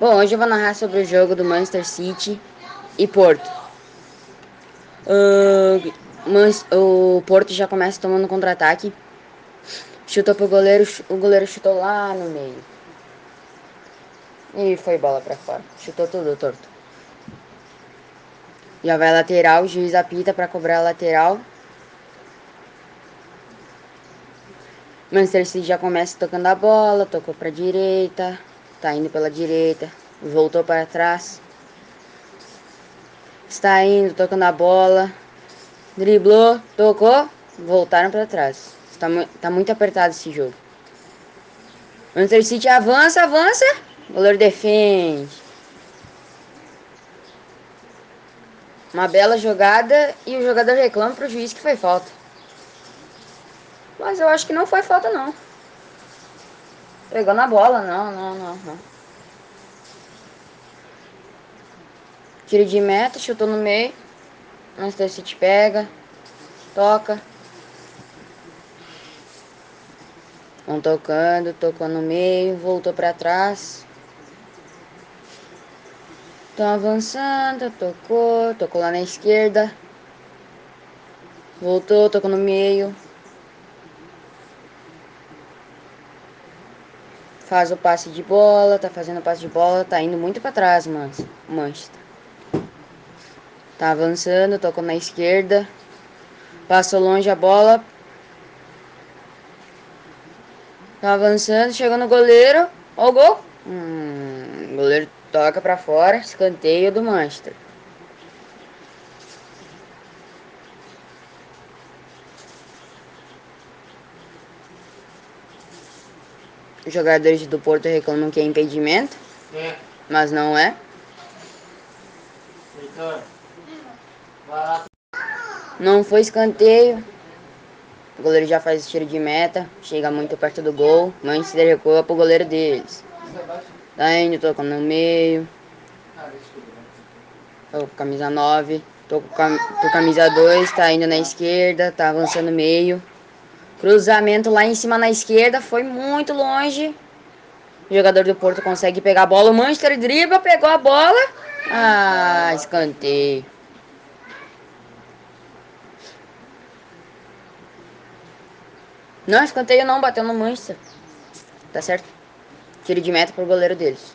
Bom, hoje eu vou narrar sobre o jogo do Manchester City e Porto. Uh, o Porto já começa tomando contra-ataque. Chutou pro goleiro, o goleiro chutou lá no meio. E foi bola pra fora. Chutou tudo torto. Já vai lateral, o juiz apita pra cobrar a lateral. Manchester City já começa tocando a bola, tocou pra direita, Tá indo pela direita. Voltou para trás. Está indo, tocando a bola. Driblou, tocou. Voltaram para trás. Está, tá muito apertado esse jogo. Manchester City avança, avança. O goleiro defende. Uma bela jogada e o jogador reclama pro juiz que foi falta. Mas eu acho que não foi falta não. Pegou na bola, não, não, não, não. Tiro de meta, chutou no meio. Manchester City pega. Toca. Vão tocando, tocou no meio, voltou para trás. Estão avançando, tocou, tocou lá na esquerda. Voltou, tocou no meio. Faz o passe de bola, tá fazendo o passe de bola, tá indo muito para trás, mano. Manchester. Tá avançando, tocou na esquerda. Passou longe a bola. Tá avançando, chegou no goleiro. Ó o gol. Hum, goleiro toca para fora, escanteio do Manchester. Os jogadores do Porto reclamam que é impedimento, é. mas não é. Não foi escanteio. O goleiro já faz tiro de meta, chega muito perto do gol. Manchester recua pro goleiro deles. Tá indo, tocando no meio. Tô com camisa 9. Tô com, cam tô camisa 2, tá indo na esquerda, tá avançando no meio. Cruzamento lá em cima na esquerda, foi muito longe. O jogador do Porto consegue pegar a bola. O Manchester dribla, pegou a bola. Ah, escanteio. Não, escanteio não, bateu no Manchester. Tá certo? Tiro de meta pro goleiro deles.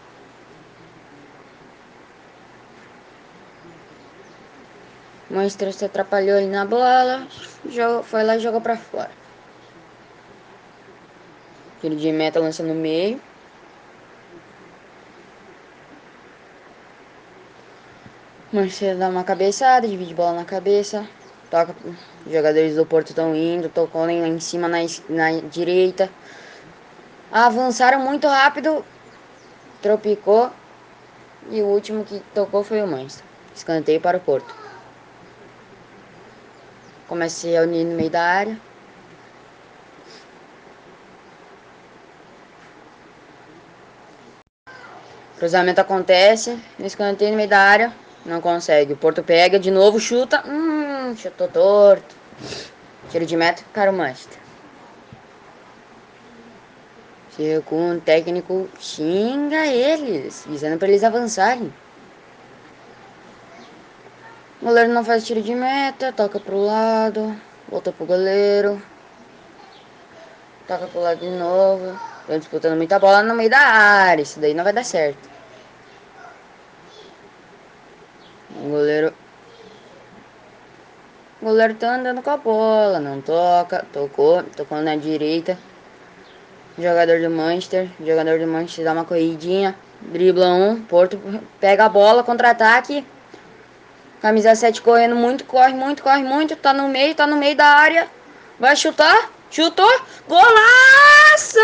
Manchester se atrapalhou ali na bola. Foi lá e jogou pra fora. Tiro de meta lança no meio. Marcelo dá uma cabeçada, divide bola na cabeça. Toca. Os jogadores do Porto estão indo. Tocou lá em cima na, na direita. Avançaram muito rápido. Tropicou. E o último que tocou foi o Manchester. Escanteio para o Porto. Comecei a unir no meio da área. Cruzamento acontece, escanteio no meio da área, não consegue. O Porto pega de novo, chuta, hum, chutou torto. Tiro de meta para o Manchester. Chega com o técnico, xinga eles, dizendo para eles avançarem. O goleiro não faz tiro de meta, toca pro lado, volta pro goleiro. Toca pro lado de novo. Estão disputando muita bola no meio da área. Isso daí não vai dar certo. O goleiro. O goleiro tá andando com a bola. Não toca. Tocou. Tocou na direita. Jogador do Manchester. Jogador do Manchester dá uma corridinha. Dribla um. Porto pega a bola. Contra-ataque. Camisa 7 correndo muito. Corre muito, corre muito. Tá no meio. Tá no meio da área. Vai chutar. Chutou. Golaço!